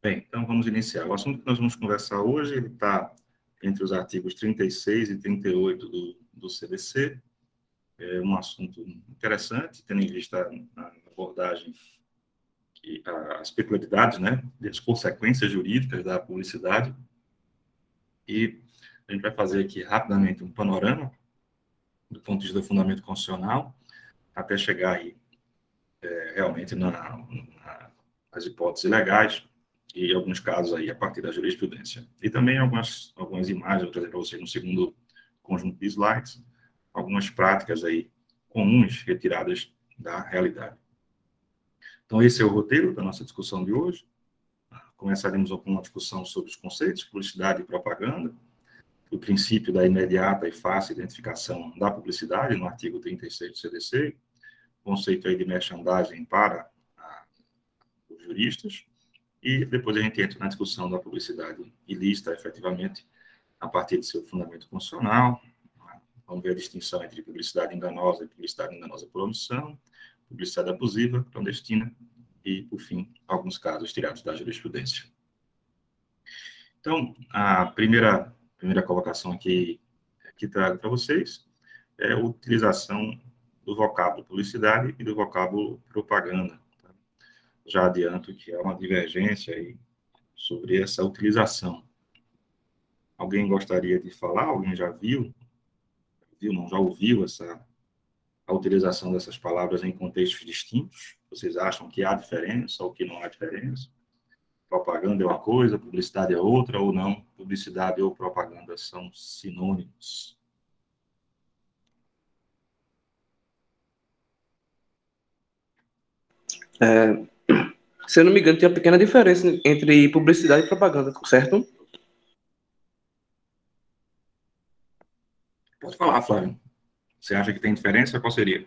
Bem, então vamos iniciar. O assunto que nós vamos conversar hoje está entre os artigos 36 e 38 do, do CDC. É um assunto interessante, tendo em vista a abordagem e as peculiaridades, né, as consequências jurídicas da publicidade. E a gente vai fazer aqui rapidamente um panorama do ponto de vista do fundamento constitucional, até chegar aí é, realmente na, na, nas hipóteses legais e alguns casos aí a partir da jurisprudência. E também algumas, algumas imagens, vou trazer para vocês no segundo conjunto de slides, algumas práticas aí comuns retiradas da realidade. Então, esse é o roteiro da nossa discussão de hoje. Começaremos com uma discussão sobre os conceitos, publicidade e propaganda, o princípio da imediata e fácil identificação da publicidade, no artigo 36 do CDC, conceito aí de merchandising para os juristas, e depois a gente entra na discussão da publicidade ilícita, efetivamente, a partir de seu fundamento constitucional. Vamos ver a distinção entre publicidade enganosa e publicidade enganosa por omissão, publicidade abusiva, clandestina e, por fim, alguns casos tirados da jurisprudência. Então, a primeira, primeira colocação aqui que trago para vocês é a utilização do vocábulo publicidade e do vocábulo propaganda já adianto que há uma divergência aí sobre essa utilização. Alguém gostaria de falar? Alguém já viu? Viu, não? Já ouviu essa a utilização dessas palavras em contextos distintos? Vocês acham que há diferença ou que não há diferença? Propaganda é uma coisa, publicidade é outra, ou não? Publicidade ou propaganda são sinônimos. É, se eu não me engano, tem uma pequena diferença entre publicidade e propaganda, certo? Pode falar, Flávio. Você acha que tem diferença? Qual seria?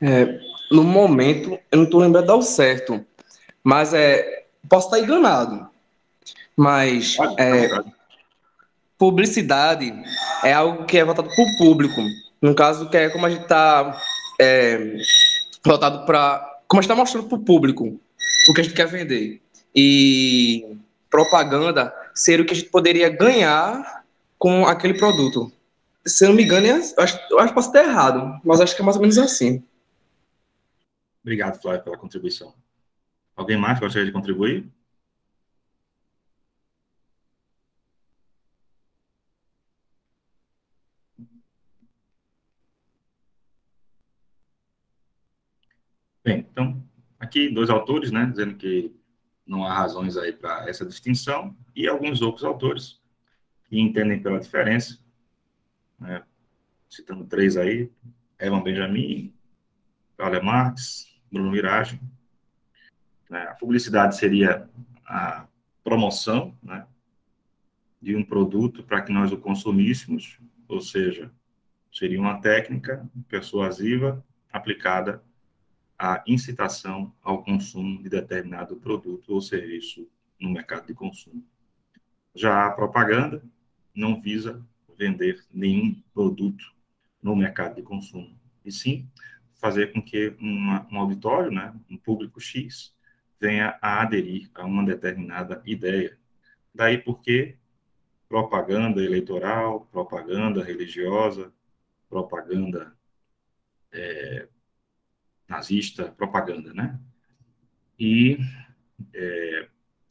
É, no momento, eu não estou lembrando ao certo, mas é, posso estar enganado. Mas pode, é, pode. publicidade é algo que é voltado para o público. No caso, que é como a gente está é, voltado para. Como está mostrando para o público o que a gente quer vender. E propaganda ser o que a gente poderia ganhar com aquele produto. Se eu não me engano, eu acho, eu acho que posso estar errado, mas acho que é mais ou menos assim. Obrigado, Flávio, pela contribuição. Alguém mais gostaria de contribuir? Bem, então, aqui dois autores, né, dizendo que não há razões aí para essa distinção, e alguns outros autores que entendem pela diferença, né, citando três aí, Evan Benjamin, Carla Marx, Bruno Mirage. Né, a publicidade seria a promoção né, de um produto para que nós o consumíssemos, ou seja, seria uma técnica persuasiva aplicada a incitação ao consumo de determinado produto ou serviço no mercado de consumo. Já a propaganda não visa vender nenhum produto no mercado de consumo, e sim fazer com que uma, um auditório, né, um público X, venha a aderir a uma determinada ideia. Daí porque propaganda eleitoral, propaganda religiosa, propaganda é, nazista, propaganda, né? E é,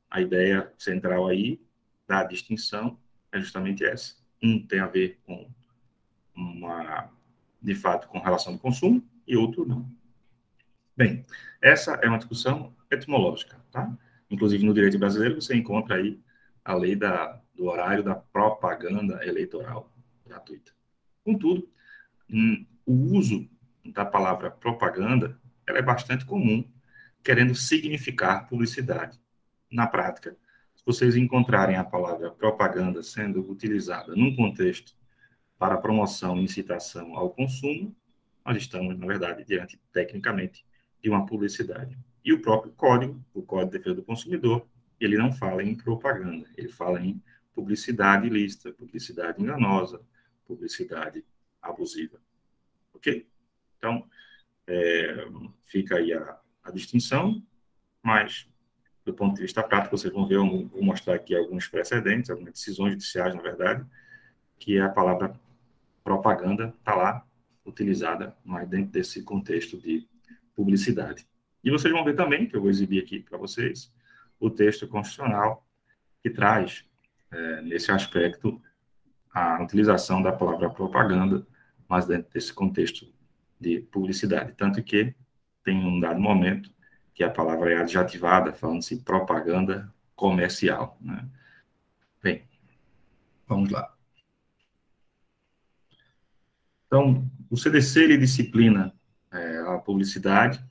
a ideia central aí da distinção é justamente essa. Um tem a ver com uma, de fato, com relação ao consumo e outro não. Bem, essa é uma discussão etimológica, tá? Inclusive no direito brasileiro você encontra aí a lei da, do horário da propaganda eleitoral gratuita. Contudo, hum, o uso da palavra propaganda, ela é bastante comum, querendo significar publicidade. Na prática, se vocês encontrarem a palavra propaganda sendo utilizada num contexto para promoção e incitação ao consumo, nós estamos, na verdade, diante, tecnicamente, de uma publicidade. E o próprio código, o Código de Defesa do Consumidor, ele não fala em propaganda, ele fala em publicidade ilícita, publicidade enganosa, publicidade abusiva. Ok? Então, é, fica aí a, a distinção, mas do ponto de vista prático, vocês vão ver, eu vou mostrar aqui alguns precedentes, algumas decisões judiciais, na verdade, que a palavra propaganda está lá utilizada, mas dentro desse contexto de publicidade. E vocês vão ver também, que eu vou exibir aqui para vocês, o texto constitucional que traz, é, nesse aspecto, a utilização da palavra propaganda, mas dentro desse contexto de publicidade. Tanto que tem um dado momento que a palavra é adjetivada, falando-se propaganda comercial. Né? Bem, vamos lá. Então, o CDC ele disciplina é, a publicidade,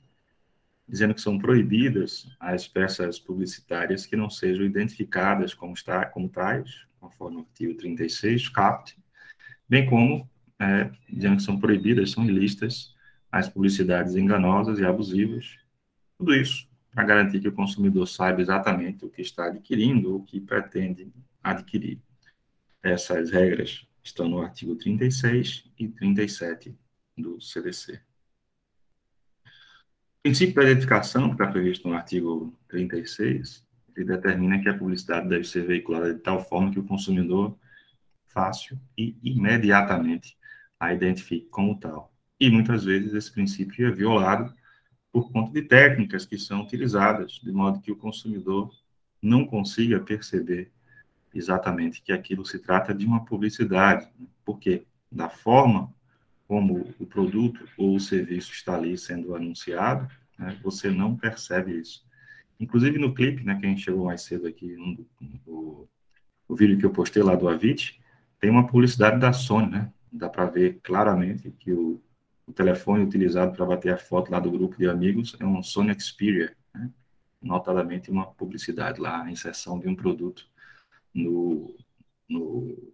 dizendo que são proibidas as peças publicitárias que não sejam identificadas como, está, como tais, conforme o artigo 36, CAPT, bem como, é, dizendo que são proibidas, são ilícitas, as publicidades enganosas e abusivas, tudo isso para garantir que o consumidor saiba exatamente o que está adquirindo ou o que pretende adquirir. Essas regras estão no artigo 36 e 37 do CDC. O princípio da identificação, que está previsto no artigo 36, ele determina que a publicidade deve ser veiculada de tal forma que o consumidor fácil e imediatamente a identifique como tal. E muitas vezes esse princípio é violado por conta de técnicas que são utilizadas, de modo que o consumidor não consiga perceber exatamente que aquilo se trata de uma publicidade, porque da forma como o produto ou o serviço está ali sendo anunciado, né, você não percebe isso. Inclusive no clipe, né, que a gente chegou mais cedo aqui, no, no, no vídeo que eu postei lá do Avit, tem uma publicidade da Sony, né? Dá para ver claramente que o, o telefone utilizado para bater a foto lá do grupo de amigos é um Sony Xperia, né? notadamente uma publicidade lá, a inserção de um produto no, no,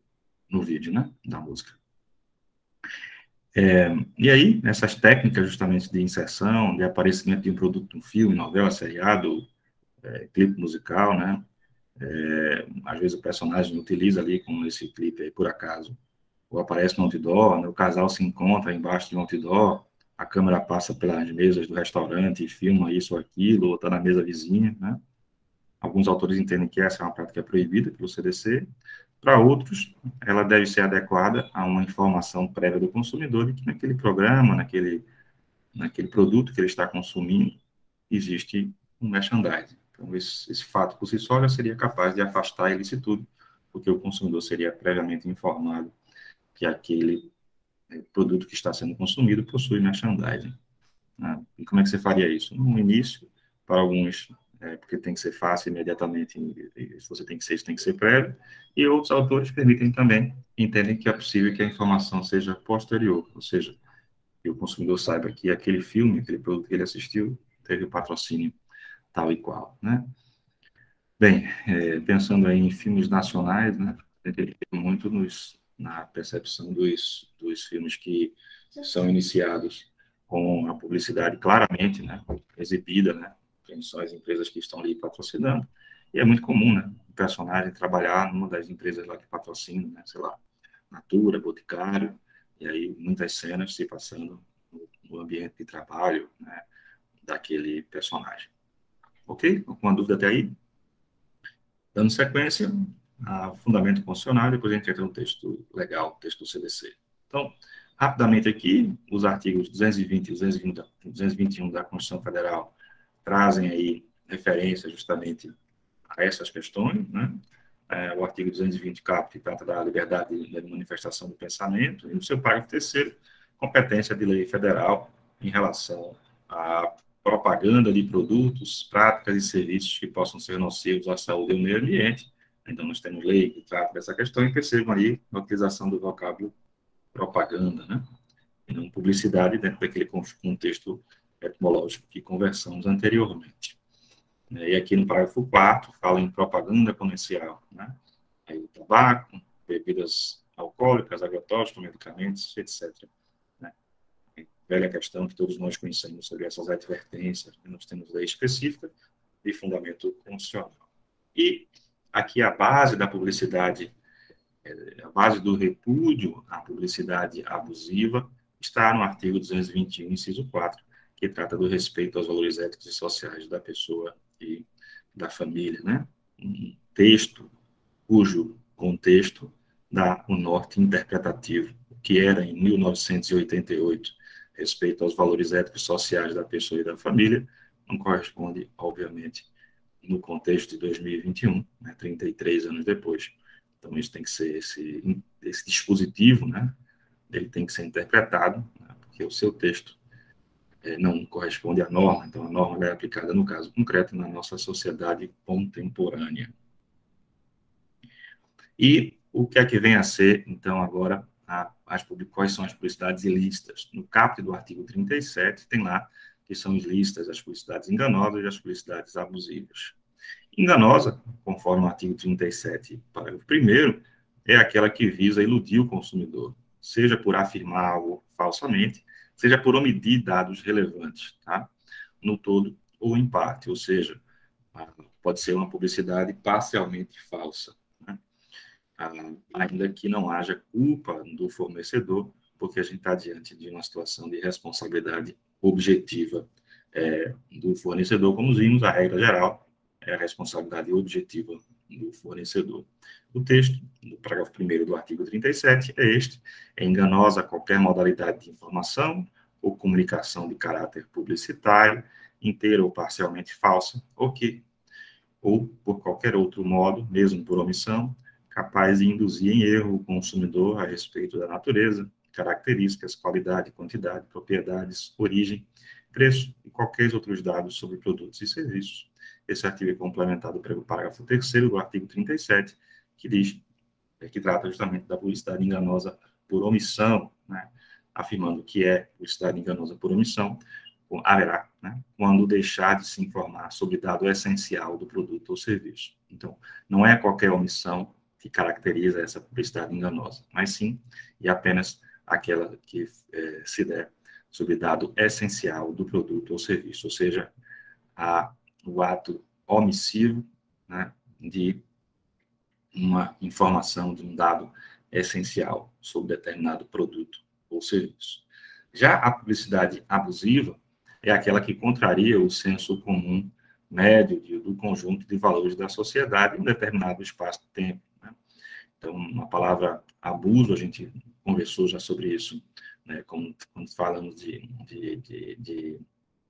no vídeo, né, da música. É, e aí, essas técnicas justamente de inserção, de aparecimento de um produto, um filme, novela, seriado, é, clipe musical, né, é, às vezes o personagem utiliza ali, como nesse clipe aí, por acaso, ou aparece no outdoor, né, o casal se encontra embaixo de um outdoor, a câmera passa pelas mesas do restaurante e filma isso ou aquilo, ou está na mesa vizinha, né? Alguns autores entendem que essa é uma prática proibida pelo CDC. Para outros, ela deve ser adequada a uma informação prévia do consumidor de que naquele programa, naquele, naquele produto que ele está consumindo, existe um merchandising. Então, esse, esse fato por si só já seria capaz de afastar a ilicitude, porque o consumidor seria previamente informado que aquele é, produto que está sendo consumido possui merchandising. Né? E como é que você faria isso? No início, para alguns é, porque tem que ser fácil imediatamente, se você tem que ser, isso tem que ser prévio, e outros autores permitem também, entendem que é possível que a informação seja posterior, ou seja, que o consumidor saiba que aquele filme, aquele produto que ele assistiu, teve o patrocínio tal e qual, né? Bem, é, pensando aí em filmes nacionais, né, muito nos, na percepção dos, dos filmes que são iniciados com a publicidade claramente, né, exibida, né, quem são as empresas que estão ali patrocinando. E é muito comum, né, o personagem trabalhar numa das empresas lá que patrocina, né, sei lá, Natura, Boticário, e aí muitas cenas se passando no, ambiente de trabalho, né, daquele personagem. Ok? Alguma dúvida até aí? Dando sequência, a fundamento constitucional, depois a gente entra no texto legal, texto do CDC. Então, rapidamente aqui, os artigos 220 e 220, 221 da Constituição Federal trazem aí referência justamente a essas questões, né? É, o artigo 220 caput trata da liberdade de manifestação do pensamento, e no seu parágrafo terceiro, competência de lei federal em relação à propaganda de produtos, práticas e serviços que possam ser nocivos à saúde e ao meio ambiente. Então, nós temos lei que trata dessa questão e percebam aí a utilização do vocábulo propaganda, né? E não publicidade dentro daquele contexto etimológico que conversamos anteriormente. E aqui no parágrafo 4 fala em propaganda comercial, né? Aí, tabaco, bebidas alcoólicas, agrotóxicos, medicamentos, etc. Né? Velha questão que todos nós conhecemos sobre essas advertências, nós temos lei específica de fundamento constitucional. E aqui a base da publicidade, é, a base do repúdio à publicidade abusiva, está no artigo 221, inciso 4, que trata do respeito aos valores éticos e sociais da pessoa e da família, né? Um texto cujo contexto dá o norte interpretativo, que era em 1988, respeito aos valores éticos e sociais da pessoa e da família, não corresponde, obviamente, no contexto de 2021, né, 33 anos depois. Então, isso tem que ser, esse, esse dispositivo, né, ele tem que ser interpretado, né, porque o seu texto é, não corresponde à norma, então a norma é aplicada no caso concreto na nossa sociedade contemporânea. E o que é que vem a ser, então, agora, a, as, quais são as publicidades ilícitas? No caput do artigo 37, tem lá que são ilícitas as publicidades enganosas e as publicidades abusivas. Enganosa, conforme o artigo 37, parágrafo 1 é aquela que visa iludir o consumidor, seja por afirmar algo falsamente, seja por omitir dados relevantes, tá? no todo ou em parte, ou seja, pode ser uma publicidade parcialmente falsa, né? ainda que não haja culpa do fornecedor, porque a gente está diante de uma situação de responsabilidade objetiva é, do fornecedor, como vimos, a regra geral é a responsabilidade objetiva do fornecedor. O texto, no parágrafo 1 do artigo 37, é este: é enganosa qualquer modalidade de informação ou comunicação de caráter publicitário, inteira ou parcialmente falsa, ou que, ou por qualquer outro modo, mesmo por omissão, capaz de induzir em erro o consumidor a respeito da natureza, características, qualidade, quantidade, propriedades, origem, preço e qualquer outros dados sobre produtos e serviços. Esse artigo é complementado pelo parágrafo 3 do artigo 37, que diz, é, que trata justamente da publicidade enganosa por omissão, né, afirmando que é publicidade enganosa por omissão, haverá, né, quando deixar de se informar sobre dado essencial do produto ou serviço. Então, não é qualquer omissão que caracteriza essa publicidade enganosa, mas sim e apenas aquela que é, se der sobre dado essencial do produto ou serviço, ou seja, a, o ato omissivo né, de uma informação de um dado essencial sobre determinado produto ou serviço. Já a publicidade abusiva é aquela que contraria o senso comum médio de, do conjunto de valores da sociedade em um determinado espaço de tempo. Né? Então, a palavra abuso, a gente conversou já sobre isso, né, como, quando falamos de, de, de, de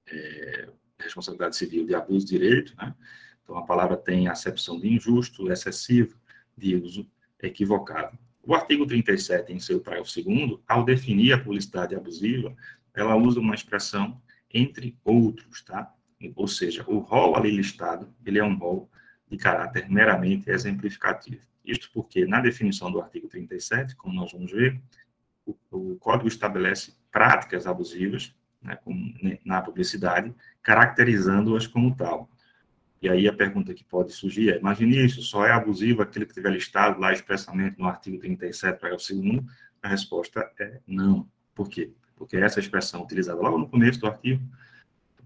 é, responsabilidade civil de abuso de direito, né? então a palavra tem acepção de injusto, excessivo, de uso equivocado. O artigo 37, em seu parágrafo 2 ao definir a publicidade abusiva, ela usa uma expressão entre outros, tá? Ou seja, o rol ali listado, ele é um rol de caráter meramente exemplificativo. Isto porque, na definição do artigo 37, como nós vamos ver, o, o código estabelece práticas abusivas né, né, na publicidade, caracterizando-as como tal. E aí a pergunta que pode surgir é, imagine isso, só é abusivo aquele que tiver listado lá expressamente no artigo 37, parágrafo 2 A resposta é não. Por quê? Porque essa expressão utilizada logo no começo do artigo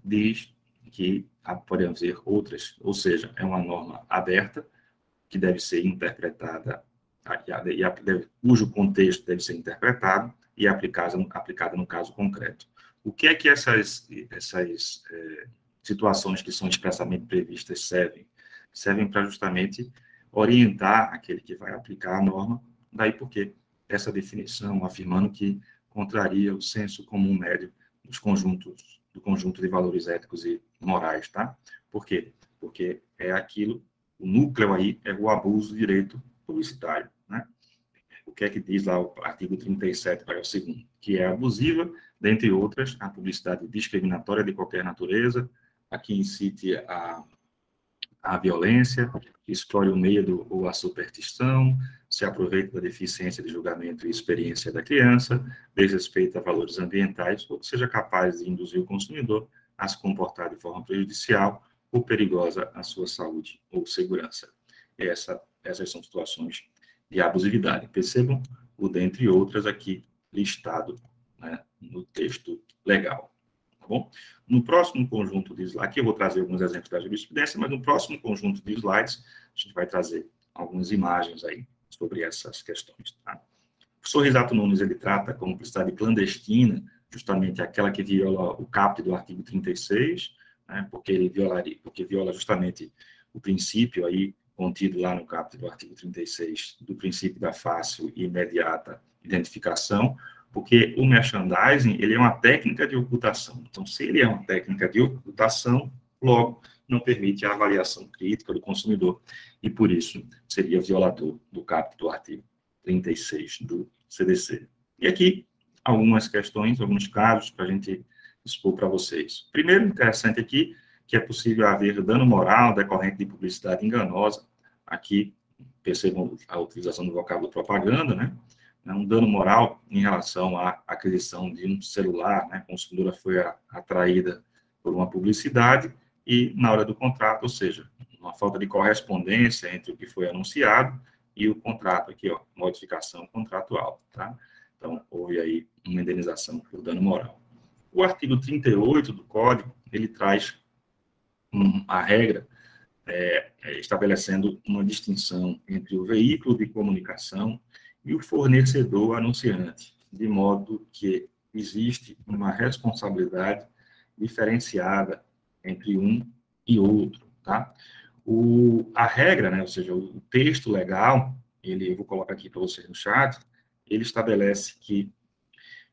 diz que podemos dizer outras, ou seja, é uma norma aberta que deve ser interpretada e a, cujo contexto deve ser interpretado e aplicado, aplicado no caso concreto. O que é que essas, essas é, situações que são expressamente previstas servem? Servem para justamente orientar aquele que vai aplicar a norma, daí porque essa definição afirmando que contraria o senso comum médio dos conjuntos, do conjunto de valores éticos e morais, tá? Por quê? Porque é aquilo, o núcleo aí é o abuso do direito publicitário o que é que diz lá o artigo 37, parágrafo 2 que é abusiva, dentre outras, a publicidade discriminatória de qualquer natureza, a que incite a, a violência, explore o medo ou a superstição, se aproveita da deficiência de julgamento e experiência da criança, desrespeita valores ambientais, ou seja capaz de induzir o consumidor a se comportar de forma prejudicial ou perigosa à sua saúde ou segurança. Essa, essas são situações de abusividade. Percebam o dentre outras aqui listado né, no texto legal. Tá bom? No próximo conjunto de slides, aqui eu vou trazer alguns exemplos da jurisprudência, mas no próximo conjunto de slides, a gente vai trazer algumas imagens aí sobre essas questões. Tá? O professor Risato Nunes, ele trata como publicidade clandestina justamente aquela que viola o caput do artigo 36, né, porque ele violaria, porque viola justamente o princípio aí contido lá no caput do artigo 36 do princípio da fácil e imediata identificação, porque o merchandising ele é uma técnica de ocultação. Então, se ele é uma técnica de ocultação, logo não permite a avaliação crítica do consumidor e por isso seria violador do caput do artigo 36 do CDC. E aqui algumas questões, alguns casos para a gente expor para vocês. Primeiro, interessante aqui, que é possível haver dano moral decorrente de publicidade enganosa. Aqui, percebam a utilização do vocábulo propaganda, né? É um dano moral em relação à aquisição de um celular, né? A consumidora foi atraída por uma publicidade e na hora do contrato, ou seja, uma falta de correspondência entre o que foi anunciado e o contrato aqui, ó, modificação contratual, tá? Então, houve aí uma indenização por dano moral. O artigo 38 do Código, ele traz a regra é, é, estabelecendo uma distinção entre o veículo de comunicação e o fornecedor anunciante, de modo que existe uma responsabilidade diferenciada entre um e outro, tá? O, a regra, né, ou seja, o texto legal, ele, eu vou colocar aqui para vocês no chat, ele estabelece que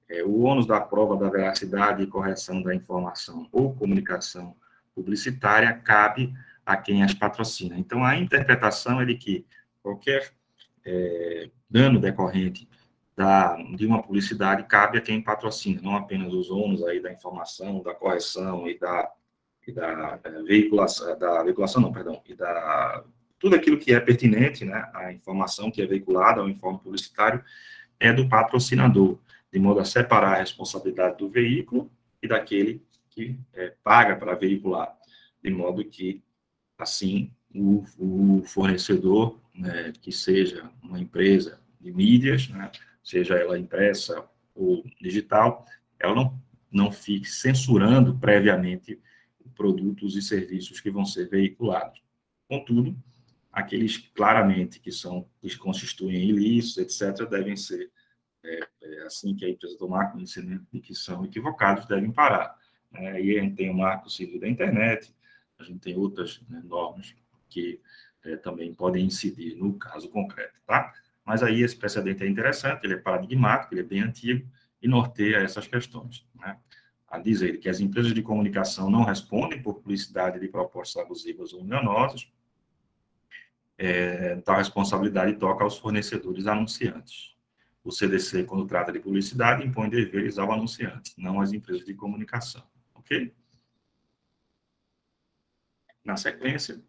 é, o ônus da prova da veracidade e correção da informação ou comunicação publicitária cabe a quem as patrocina. Então, a interpretação é de que qualquer é, dano decorrente da, de uma publicidade cabe a quem patrocina, não apenas os ônus aí da informação, da correção e da, e da é, veiculação, da veiculação não, perdão, e da tudo aquilo que é pertinente, né, a informação que é veiculada ao informe publicitário é do patrocinador, de modo a separar a responsabilidade do veículo e daquele que é, paga para veicular, de modo que, assim, o, o fornecedor, né, que seja uma empresa de mídias, né, seja ela impressa ou digital, ela não, não fique censurando previamente produtos e serviços que vão ser veiculados. Contudo, aqueles claramente que são que constituem ilícitos, etc., devem ser é, é, assim que a empresa tomar conhecimento de que são equivocados, devem parar. Né? E a gente tem o marco civil da internet, a gente tem outras né, normas que é, também podem incidir no caso concreto, tá? Mas aí esse precedente é interessante, ele é paradigmático, ele é bem antigo e norteia essas questões, né? A dizer que as empresas de comunicação não respondem por publicidade de propostas abusivas ou enganosas, é, tal responsabilidade toca aos fornecedores anunciantes. O CDC, quando trata de publicidade, impõe deveres ao anunciante, não às empresas de comunicação. Ok? Na sequência,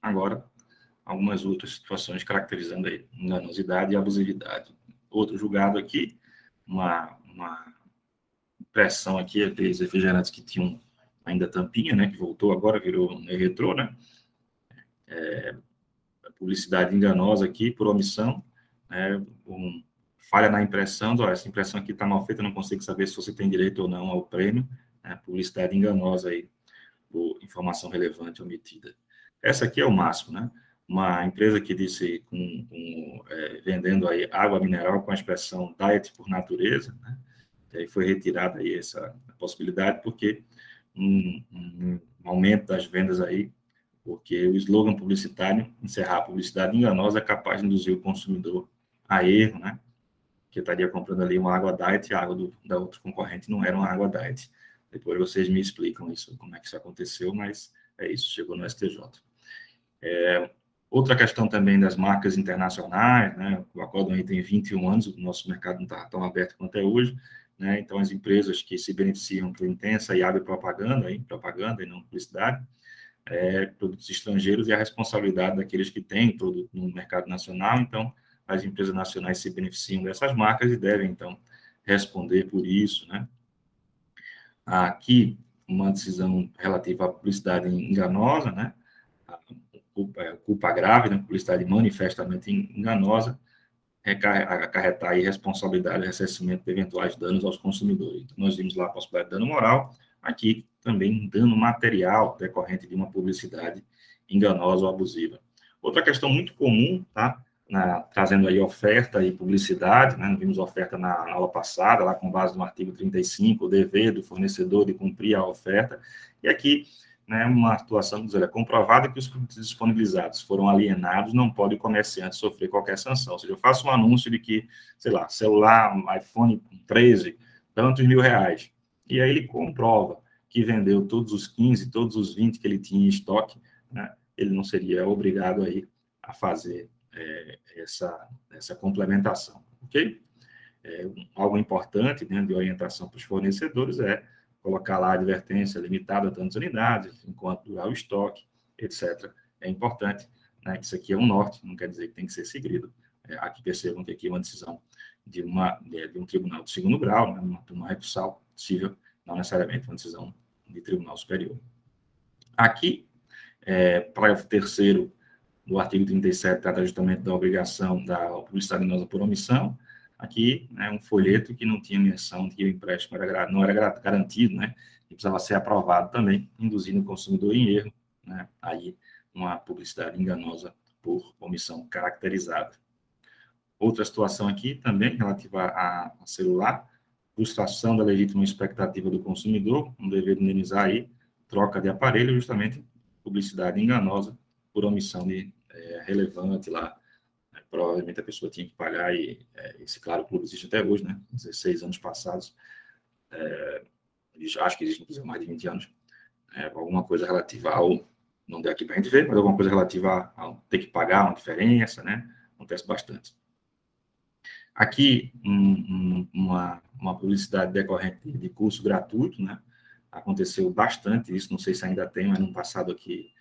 agora, algumas outras situações caracterizando a enganosidade e abusividade. Outro julgado aqui, uma, uma impressão aqui, aqueles refrigerantes que tinham ainda tampinha, né, que voltou agora, virou retrô, né, é, publicidade enganosa aqui, por omissão, né, um, falha na impressão, ó, essa impressão aqui está mal feita, não consigo saber se você tem direito ou não ao prêmio, né, publicidade enganosa aí, por informação relevante omitida. Essa aqui é o máximo, né? Uma empresa que disse, com, com, é, vendendo aí água mineral com a expressão diet por natureza, né? E aí foi retirada aí essa possibilidade, porque um, um aumento das vendas aí porque o slogan publicitário, encerrar a publicidade enganosa, é capaz de induzir o consumidor a erro, né? Que estaria comprando ali uma água diet e a água do, da outra concorrente não era uma água diet. Depois vocês me explicam isso, como é que isso aconteceu, mas é isso, chegou no STJ. É, outra questão também das marcas internacionais, né? O acordo aí tem 21 anos, o nosso mercado não está tão aberto quanto é hoje, né? Então, as empresas que se beneficiam por intensa e hábil propaganda, hein? propaganda e não publicidade, é, produtos estrangeiros e a responsabilidade daqueles que têm produto no mercado nacional. Então, as empresas nacionais se beneficiam dessas marcas e devem, então, responder por isso, né? Aqui, uma decisão relativa à publicidade enganosa, né? Culpa, culpa grave, né? Publicidade manifestamente enganosa, acarretar responsabilidade e ressarcimento de eventuais danos aos consumidores. Então, nós vimos lá a possibilidade de dano moral, aqui também dano material decorrente de uma publicidade enganosa ou abusiva. Outra questão muito comum, tá? Na, trazendo aí oferta e publicidade, né? vimos oferta na, aula passada, lá com base no artigo 35, o dever do fornecedor de cumprir a oferta, e aqui, né, uma atuação, dizer, é comprovada que os produtos disponibilizados foram alienados, não pode o comerciante sofrer qualquer sanção, ou seja, eu faço um anúncio de que, sei lá, celular, iPhone 13, tantos mil reais, e aí ele comprova que vendeu todos os 15, todos os 20 que ele tinha em estoque, né, ele não seria obrigado aí a fazer é, essa, essa complementação, ok? É, algo importante né, de orientação para os fornecedores é colocar lá a advertência limitada a tantas unidades, enquanto durar o estoque, etc. É importante, né, isso aqui é um norte, não quer dizer que tem que ser seguido. É, aqui percebam que aqui é uma decisão de, uma, de, um tribunal de segundo grau, né, uma, uma recursal possível, não necessariamente uma decisão de tribunal superior. Aqui, é, parágrafo terceiro do artigo 37 trata justamente da obrigação da publicidade enganosa por omissão. Aqui, né, um folheto que não tinha menção de que o empréstimo era, não era garantido, né, e precisava ser aprovado também, induzindo o consumidor em erro, né, aí uma publicidade enganosa por omissão caracterizada. Outra situação aqui também relativa a, a celular, frustração da legítima expectativa do consumidor, um dever de indenizar aí, troca de aparelho, justamente publicidade enganosa por omissão de é, relevante lá. Né? Provavelmente a pessoa tinha que pagar, e é, esse, claro, clube existe até hoje, né? 16 anos passados. É, acho que existe, mais de 20 anos. É, alguma coisa relativa ao. Não deu aqui para a gente ver, mas alguma coisa relativa a, a ter que pagar uma diferença, né? Acontece bastante. Aqui, um, um, uma, uma publicidade decorrente de curso gratuito, né? Aconteceu bastante isso, não sei se ainda tem, mas no passado aqui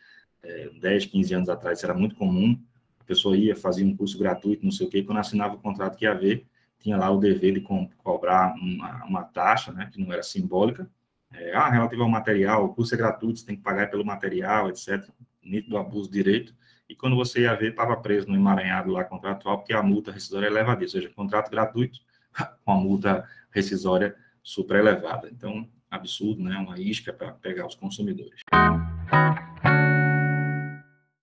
é, 10, 15 anos atrás, isso era muito comum. A pessoa ia, fazia um curso gratuito, não sei o quê, e quando assinava o contrato que ia ver, tinha lá o dever de co cobrar uma, uma, taxa, né, que não era simbólica. É, ah, relativo ao material, o curso é gratuito, você tem que pagar pelo material, etc. Nítido abuso de direito. E quando você ia ver, estava preso no emaranhado lá contratual, porque a multa rescisória é elevada, ou seja, contrato gratuito com a multa rescisória super elevada. Então, absurdo, né? Uma isca para pegar os consumidores.